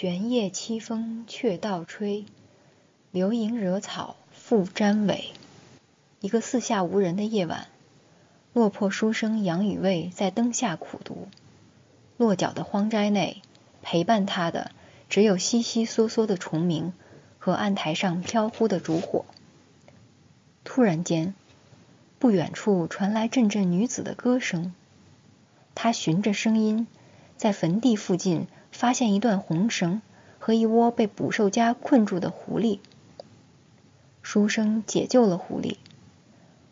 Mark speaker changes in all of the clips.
Speaker 1: 玄夜凄风却道吹，流萤惹草复沾尾。一个四下无人的夜晚，落魄书生杨雨卫在灯下苦读。落脚的荒斋内，陪伴他的只有悉悉嗦嗦的虫鸣和案台上飘忽的烛火。突然间，不远处传来阵阵女子的歌声。他循着声音，在坟地附近发现一段红绳和一窝被捕兽夹困住的狐狸。书生解救了狐狸。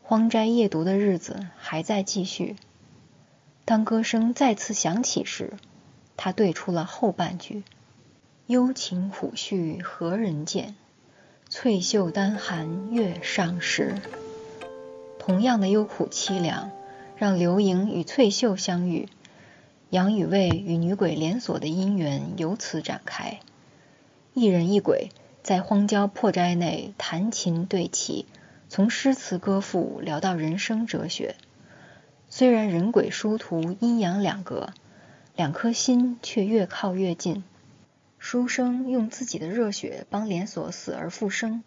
Speaker 1: 荒斋夜读的日子还在继续。当歌声再次响起时，他对出了后半句：“幽情苦绪何人见？翠袖丹寒月上时。”同样的幽苦凄凉，让刘盈与翠袖相遇，杨雨卫与女鬼连锁的姻缘由此展开。一人一鬼在荒郊破斋内弹琴对棋。从诗词歌赋聊到人生哲学，虽然人鬼殊途阴阳两隔，两颗心却越靠越近。书生用自己的热血帮连锁死而复生，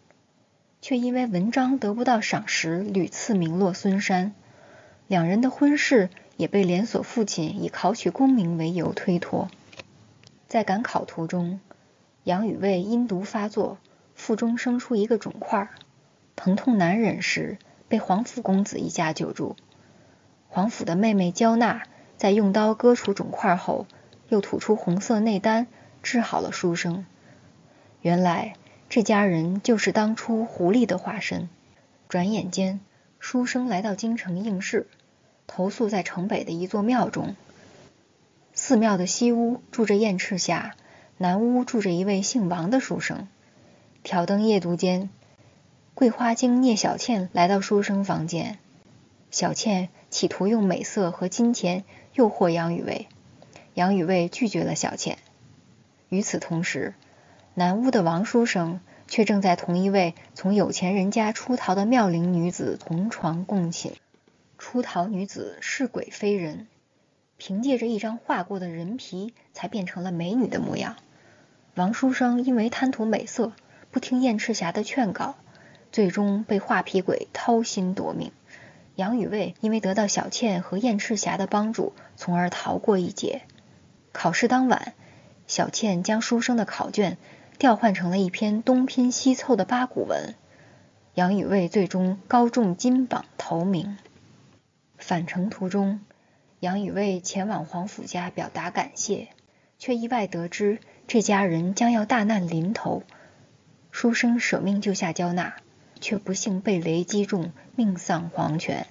Speaker 1: 却因为文章得不到赏识，屡次名落孙山。两人的婚事也被连锁父亲以考取功名为由推脱。在赶考途中，杨雨卫阴毒发作，腹中生出一个肿块。疼痛难忍时，被皇甫公子一家救助。皇甫的妹妹焦娜在用刀割除肿块后，又吐出红色内丹，治好了书生。原来这家人就是当初狐狸的化身。转眼间，书生来到京城应试，投宿在城北的一座庙中。寺庙的西屋住着燕赤霞，南屋住着一位姓王的书生。挑灯夜读间。桂花精聂小倩来到书生房间，小倩企图用美色和金钱诱惑杨雨薇，杨雨薇拒绝了小倩。与此同时，南屋的王书生却正在同一位从有钱人家出逃的妙龄女子同床共寝。出逃女子是鬼非人，凭借着一张画过的人皮才变成了美女的模样。王书生因为贪图美色，不听燕赤霞的劝告。最终被画皮鬼掏心夺命，杨雨卫因为得到小倩和燕赤霞的帮助，从而逃过一劫。考试当晚，小倩将书生的考卷调换成了一篇东拼西凑的八股文，杨雨卫最终高中金榜头名。返程途中，杨雨卫前往皇甫家表达感谢，却意外得知这家人将要大难临头。书生舍命救下焦娜。却不幸被雷击中，命丧黄泉。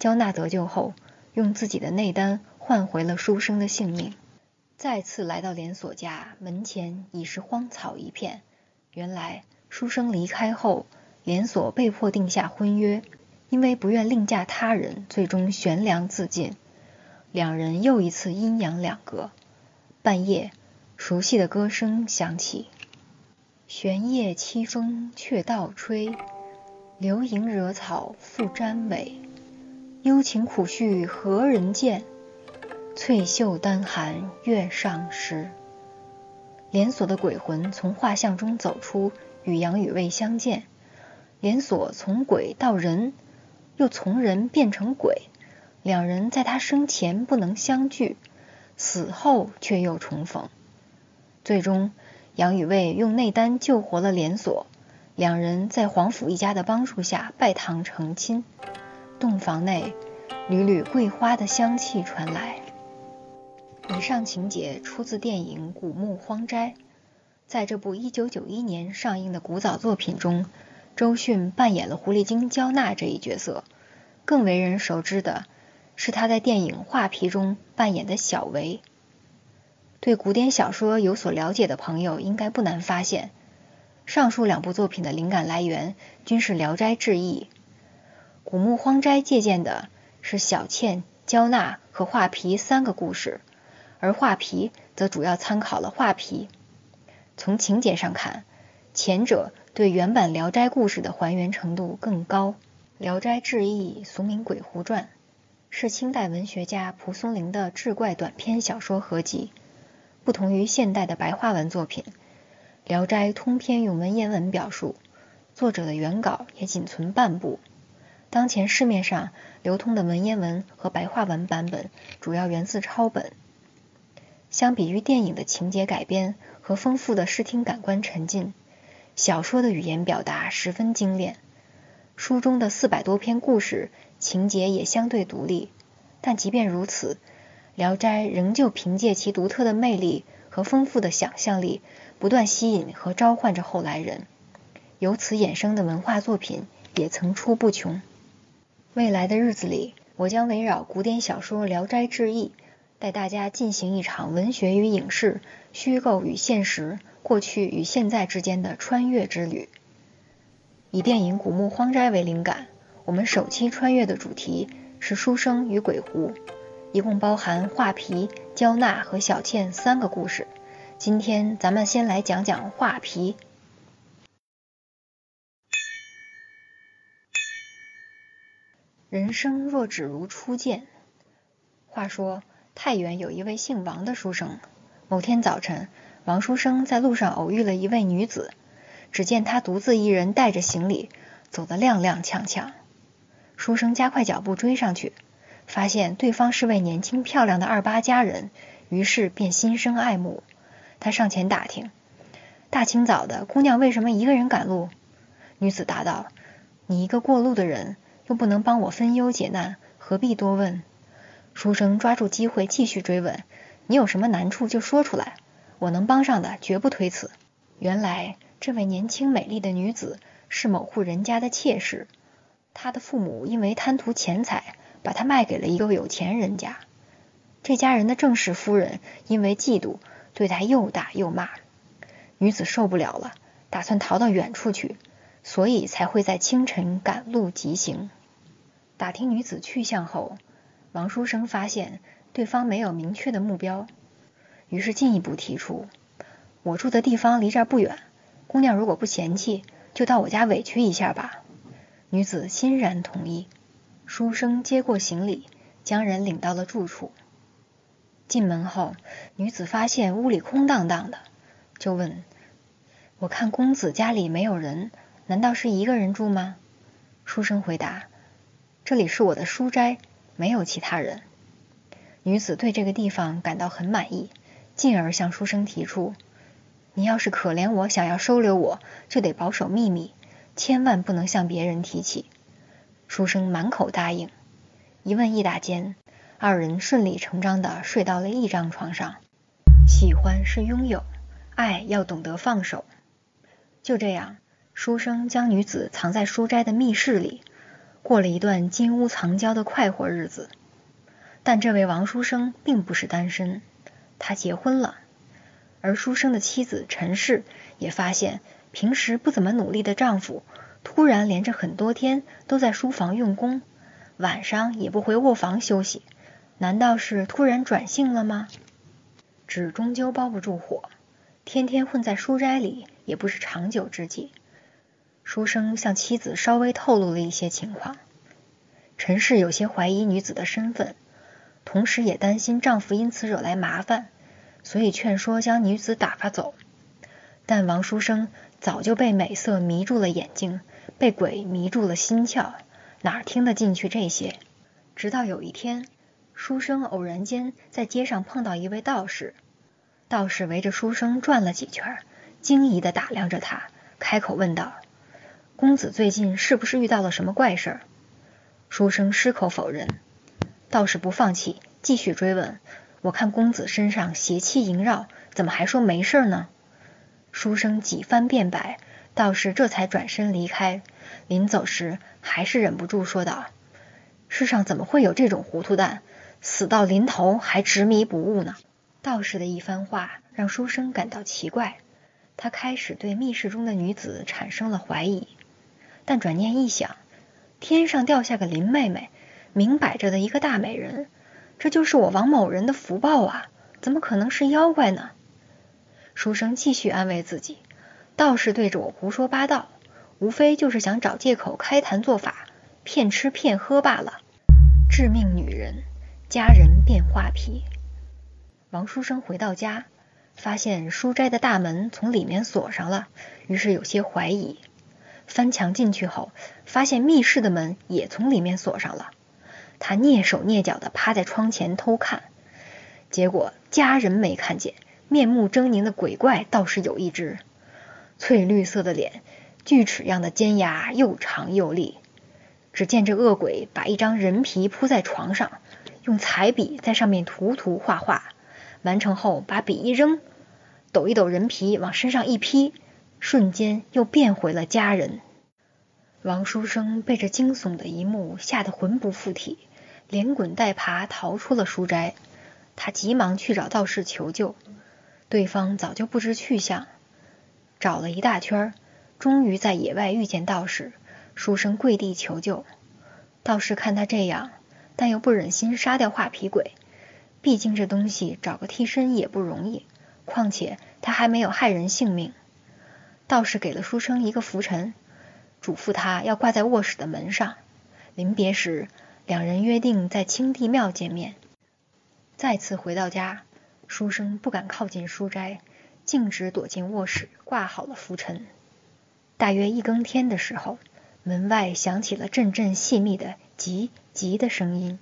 Speaker 1: 焦娜得救后，用自己的内丹换回了书生的性命。再次来到连锁家门前，已是荒草一片。原来书生离开后，连锁被迫定下婚约，因为不愿另嫁他人，最终悬梁自尽。两人又一次阴阳两隔。半夜，熟悉的歌声响起。玄夜凄风却倒吹，流萤惹草复沾尾。幽情苦绪何人见？翠袖单寒月上时。连锁的鬼魂从画像中走出，与杨雨薇相见。连锁从鬼到人，又从人变成鬼。两人在他生前不能相聚，死后却又重逢。最终。杨雨卫用内丹救活了连锁，两人在皇甫一家的帮助下拜堂成亲。洞房内，缕缕桂花的香气传来。以上情节出自电影《古墓荒斋》。在这部1991年上映的古早作品中，周迅扮演了狐狸精焦娜这一角色。更为人熟知的是他在电影《画皮》中扮演的小维。对古典小说有所了解的朋友，应该不难发现，上述两部作品的灵感来源均是《聊斋志异》。《古墓荒斋》借鉴的是小倩、焦娜和画皮三个故事，而画皮则主要参考了画皮。从情节上看，前者对原版《聊斋》故事的还原程度更高。《聊斋志异》俗名《鬼狐传》，是清代文学家蒲松龄的志怪短篇小说合集。不同于现代的白话文作品，《聊斋》通篇用文言文表述，作者的原稿也仅存半部。当前市面上流通的文言文和白话文版本主要源自抄本。相比于电影的情节改编和丰富的视听感官沉浸，小说的语言表达十分精炼。书中的四百多篇故事情节也相对独立，但即便如此，《聊斋》仍旧凭借其独特的魅力和丰富的想象力，不断吸引和召唤着后来人。由此衍生的文化作品也层出不穷。未来的日子里，我将围绕古典小说《聊斋志异》。带大家进行一场文学与影视、虚构与现实、过去与现在之间的穿越之旅。以电影《古墓荒斋》为灵感，我们首期穿越的主题是书生与鬼狐，一共包含画皮、焦娜和小倩三个故事。今天咱们先来讲讲画皮。人生若只如初见。话说。太原有一位姓王的书生。某天早晨，王书生在路上偶遇了一位女子。只见她独自一人带着行李，走得踉踉跄跄。书生加快脚步追上去，发现对方是位年轻漂亮的二八佳人，于是便心生爱慕。他上前打听：“大清早的，姑娘为什么一个人赶路？”女子答道：“你一个过路的人，又不能帮我分忧解难，何必多问？”书生抓住机会继续追问：“你有什么难处就说出来，我能帮上的绝不推辞。”原来这位年轻美丽的女子是某户人家的妾室，她的父母因为贪图钱财，把她卖给了一个有钱人家。这家人的正室夫人因为嫉妒，对她又打又骂。女子受不了了，打算逃到远处去，所以才会在清晨赶路疾行。打听女子去向后。王书生发现对方没有明确的目标，于是进一步提出：“我住的地方离这儿不远，姑娘如果不嫌弃，就到我家委屈一下吧。”女子欣然同意。书生接过行李，将人领到了住处。进门后，女子发现屋里空荡荡的，就问：“我看公子家里没有人，难道是一个人住吗？”书生回答：“这里是我的书斋。”没有其他人。女子对这个地方感到很满意，进而向书生提出：“你要是可怜我，想要收留我，就得保守秘密，千万不能向别人提起。”书生满口答应。一问一答间，二人顺理成章的睡到了一张床上。喜欢是拥有，爱要懂得放手。就这样，书生将女子藏在书斋的密室里。过了一段金屋藏娇的快活日子，但这位王书生并不是单身，他结婚了。而书生的妻子陈氏也发现，平时不怎么努力的丈夫，突然连着很多天都在书房用功，晚上也不回卧房休息，难道是突然转性了吗？纸终究包不住火，天天混在书斋里也不是长久之计。书生向妻子稍微透露了一些情况，陈氏有些怀疑女子的身份，同时也担心丈夫因此惹来麻烦，所以劝说将女子打发走。但王书生早就被美色迷住了眼睛，被鬼迷住了心窍，哪听得进去这些？直到有一天，书生偶然间在街上碰到一位道士，道士围着书生转了几圈，惊疑的打量着他，开口问道。公子最近是不是遇到了什么怪事儿？书生矢口否认。道士不放弃，继续追问：“我看公子身上邪气萦绕，怎么还说没事呢？”书生几番辩白，道士这才转身离开。临走时，还是忍不住说道：“世上怎么会有这种糊涂蛋？死到临头还执迷不悟呢？”道士的一番话让书生感到奇怪，他开始对密室中的女子产生了怀疑。但转念一想，天上掉下个林妹妹，明摆着的一个大美人，这就是我王某人的福报啊！怎么可能是妖怪呢？书生继续安慰自己，道士对着我胡说八道，无非就是想找借口开坛做法，骗吃骗喝罢了。致命女人，佳人变画皮。王书生回到家，发现书斋的大门从里面锁上了，于是有些怀疑。翻墙进去后，发现密室的门也从里面锁上了。他蹑手蹑脚的趴在窗前偷看，结果家人没看见，面目狰狞的鬼怪倒是有一只，翠绿色的脸，锯齿样的尖牙又长又利。只见这恶鬼把一张人皮铺在床上，用彩笔在上面涂涂画画，完成后把笔一扔，抖一抖人皮往身上一披，瞬间又变回了家人。王书生被这惊悚的一幕吓得魂不附体，连滚带爬逃出了书斋。他急忙去找道士求救，对方早就不知去向，找了一大圈，终于在野外遇见道士。书生跪地求救，道士看他这样，但又不忍心杀掉画皮鬼，毕竟这东西找个替身也不容易，况且他还没有害人性命。道士给了书生一个拂尘，嘱咐他要挂在卧室的门上。临别时，两人约定在清帝庙见面。再次回到家，书生不敢靠近书斋，径直躲进卧室，挂好了拂尘。大约一更天的时候。门外响起了阵阵细密的“急急”的声音，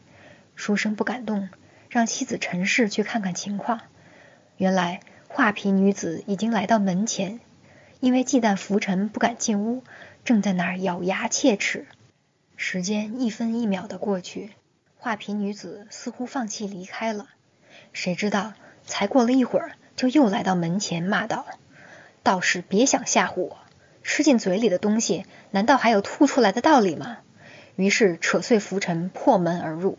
Speaker 1: 书生不敢动，让妻子陈氏去看看情况。原来画皮女子已经来到门前，因为忌惮浮尘不敢进屋，正在那儿咬牙切齿。时间一分一秒的过去，画皮女子似乎放弃离开了。谁知道才过了一会儿，就又来到门前，骂道：“道士别想吓唬我！”吃进嘴里的东西，难道还有吐出来的道理吗？于是扯碎浮尘，破门而入。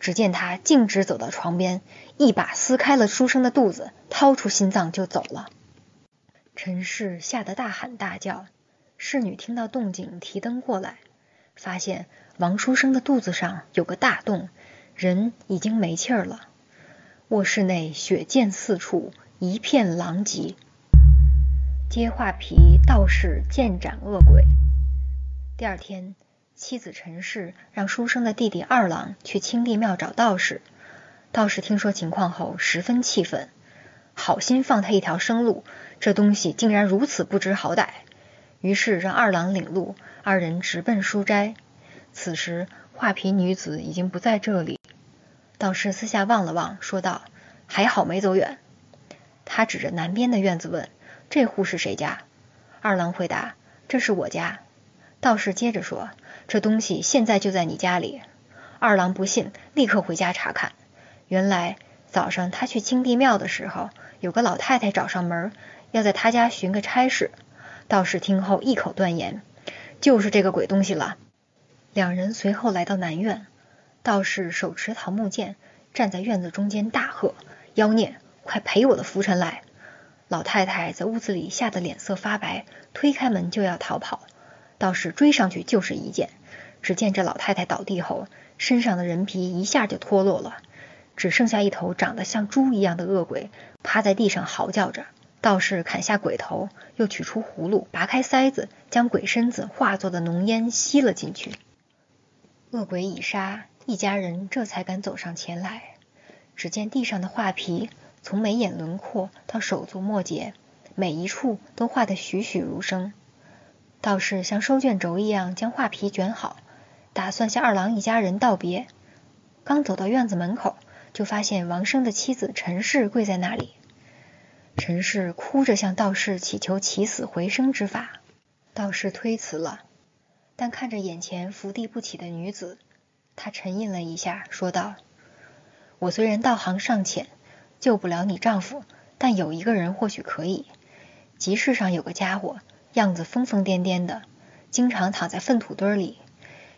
Speaker 1: 只见他径直走到床边，一把撕开了书生的肚子，掏出心脏就走了。陈氏吓得大喊大叫。侍女听到动静，提灯过来，发现王书生的肚子上有个大洞，人已经没气儿了。卧室内血溅四处，一片狼藉。接画皮道士剑斩恶鬼。第二天，妻子陈氏让书生的弟弟二郎去清帝庙找道士。道士听说情况后十分气愤，好心放他一条生路，这东西竟然如此不知好歹。于是让二郎领路，二人直奔书斋。此时画皮女子已经不在这里。道士四下望了望，说道：“还好没走远。”他指着南边的院子问。这户是谁家？二郎回答：“这是我家。”道士接着说：“这东西现在就在你家里。”二郎不信，立刻回家查看。原来早上他去清帝庙的时候，有个老太太找上门，要在他家寻个差事。道士听后一口断言：“就是这个鬼东西了。”两人随后来到南院，道士手持桃木剑，站在院子中间大喝：“妖孽，快赔我的浮尘来！”老太太在屋子里吓得脸色发白，推开门就要逃跑。道士追上去就是一剑，只见这老太太倒地后，身上的人皮一下就脱落了，只剩下一头长得像猪一样的恶鬼趴在地上嚎叫着。道士砍下鬼头，又取出葫芦，拔开塞子，将鬼身子化作的浓烟吸了进去。恶鬼已杀，一家人这才敢走上前来。只见地上的画皮。从眉眼轮廓到手足末节，每一处都画得栩栩如生。道士像收卷轴一样将画皮卷好，打算向二郎一家人道别。刚走到院子门口，就发现王生的妻子陈氏跪在那里。陈氏哭着向道士祈求起死回生之法，道士推辞了。但看着眼前伏地不起的女子，他沉吟了一下，说道：“我虽然道行尚浅。”救不了你丈夫，但有一个人或许可以。集市上有个家伙，样子疯疯癫癫的，经常躺在粪土堆里。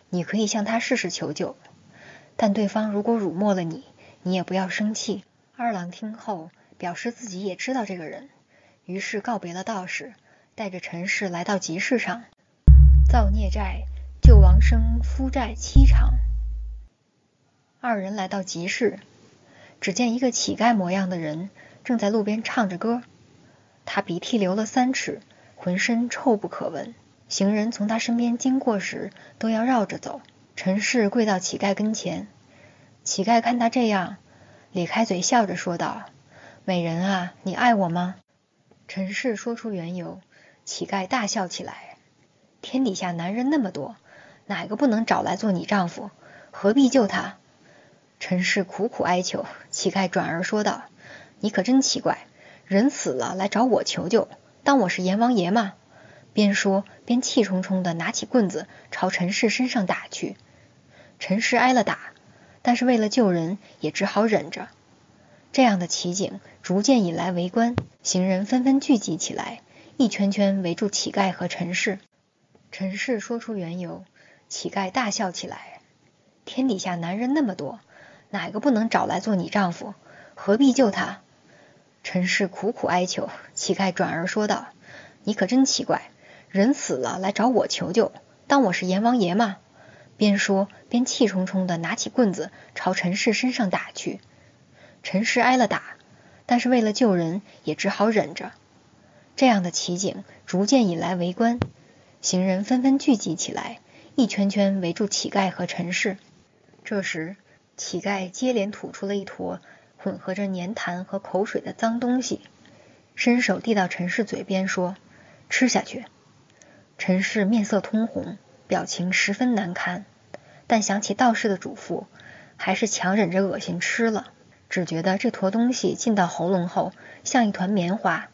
Speaker 1: 你可以向他试试求救，但对方如果辱没了你，你也不要生气。二郎听后表示自己也知道这个人，于是告别了道士，带着陈氏来到集市上，造孽债，救王生夫债七偿。二人来到集市。只见一个乞丐模样的人正在路边唱着歌，他鼻涕流了三尺，浑身臭不可闻。行人从他身边经过时都要绕着走。陈氏跪到乞丐跟前，乞丐看他这样，咧开嘴笑着说道：“美人啊，你爱我吗？陈氏说出缘由，乞丐大笑起来。天底下男人那么多，哪个不能找来做你丈夫？何必救他？陈氏苦苦哀求，乞丐转而说道：“你可真奇怪，人死了来找我求救，当我是阎王爷吗？”边说边气冲冲地拿起棍子朝陈氏身上打去。陈氏挨了打，但是为了救人，也只好忍着。这样的奇景逐渐引来围观，行人纷纷聚集起来，一圈圈围住乞丐和陈氏。陈氏说出缘由，乞丐大笑起来：“天底下男人那么多。”哪个不能找来做你丈夫？何必救他？陈氏苦苦哀求，乞丐转而说道：“你可真奇怪，人死了来找我求救，当我是阎王爷吗？”边说边气冲冲地拿起棍子朝陈氏身上打去。陈氏挨了打，但是为了救人，也只好忍着。这样的奇景逐渐引来围观，行人纷纷聚集起来，一圈圈围住乞丐和陈氏。这时，乞丐接连吐出了一坨混合着粘痰和口水的脏东西，伸手递到陈氏嘴边说：“吃下去。”陈氏面色通红，表情十分难堪，但想起道士的嘱咐，还是强忍着恶心吃了。只觉得这坨东西进到喉咙后像一团棉花，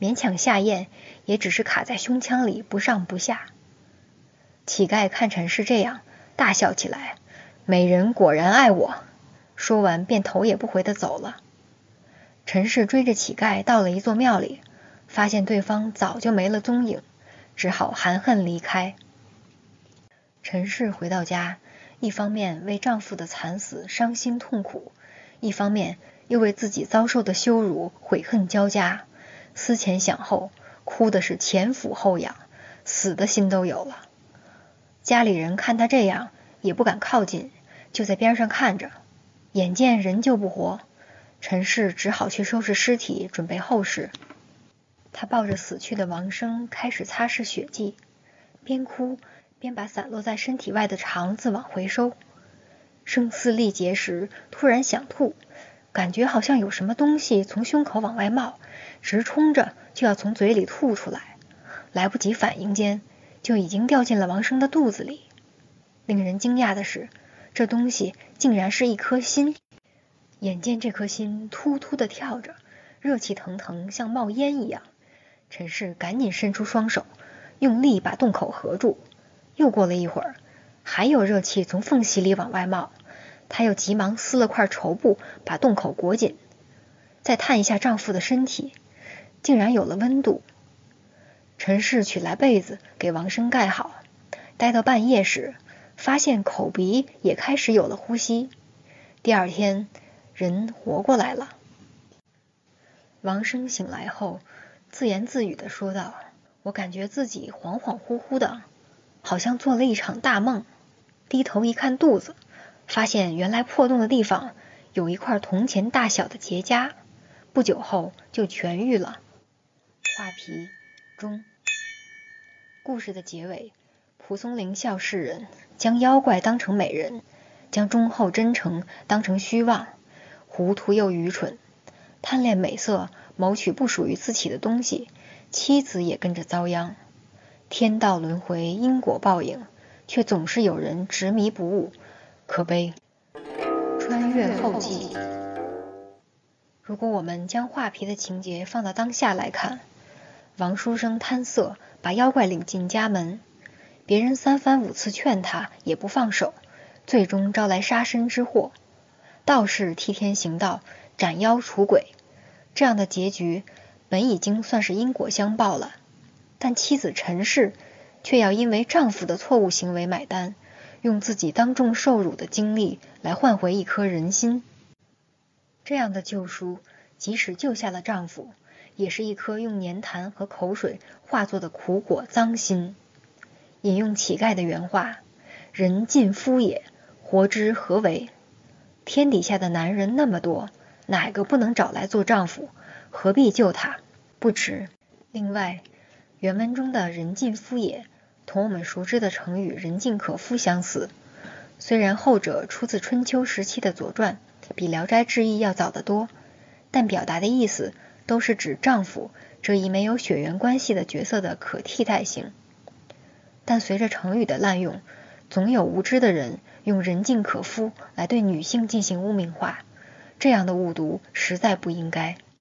Speaker 1: 勉强下咽，也只是卡在胸腔里不上不下。乞丐看陈氏这样，大笑起来。美人果然爱我，说完便头也不回的走了。陈氏追着乞丐到了一座庙里，发现对方早就没了踪影，只好含恨离开。陈氏回到家，一方面为丈夫的惨死伤心痛苦，一方面又为自己遭受的羞辱悔恨交加，思前想后，哭的是前俯后仰，死的心都有了。家里人看他这样，也不敢靠近。就在边上看着，眼见人救不活，陈氏只好去收拾尸体，准备后事。他抱着死去的王生，开始擦拭血迹，边哭边把散落在身体外的肠子往回收。声嘶力竭时，突然想吐，感觉好像有什么东西从胸口往外冒，直冲着就要从嘴里吐出来，来不及反应间，就已经掉进了王生的肚子里。令人惊讶的是。这东西竟然是一颗心，眼见这颗心突突的跳着，热气腾腾，像冒烟一样。陈氏赶紧伸出双手，用力把洞口合住。又过了一会儿，还有热气从缝隙里往外冒，她又急忙撕了块绸布，把洞口裹紧。再探一下丈夫的身体，竟然有了温度。陈氏取来被子给王生盖好，待到半夜时。发现口鼻也开始有了呼吸，第二天人活过来了。王生醒来后自言自语的说道：“我感觉自己恍恍惚惚的，好像做了一场大梦。低头一看肚子，发现原来破洞的地方有一块铜钱大小的结痂，不久后就痊愈了。”画皮中，故事的结尾。蒲松龄笑世人，将妖怪当成美人，将忠厚真诚当成虚妄，糊涂又愚蠢，贪恋美色，谋取不属于自己的东西，妻子也跟着遭殃。天道轮回，因果报应，却总是有人执迷不悟，可悲。穿越后记，如果我们将画皮的情节放到当下来看，王书生贪色，把妖怪领进家门。别人三番五次劝他，也不放手，最终招来杀身之祸。道士替天行道，斩妖除鬼，这样的结局本已经算是因果相报了。但妻子陈氏却要因为丈夫的错误行为买单，用自己当众受辱的经历来换回一颗人心。这样的救赎，即使救下了丈夫，也是一颗用粘痰和口水化作的苦果脏心。引用乞丐的原话：“人尽夫也，活之何为？天底下的男人那么多，哪个不能找来做丈夫？何必救他？不值。”另外，原文中的“人尽夫也”同我们熟知的成语“人尽可夫”相似，虽然后者出自春秋时期的《左传》，比《聊斋志异》要早得多，但表达的意思都是指丈夫这一没有血缘关系的角色的可替代性。但随着成语的滥用，总有无知的人用“人尽可夫”来对女性进行污名化，这样的误读实在不应该。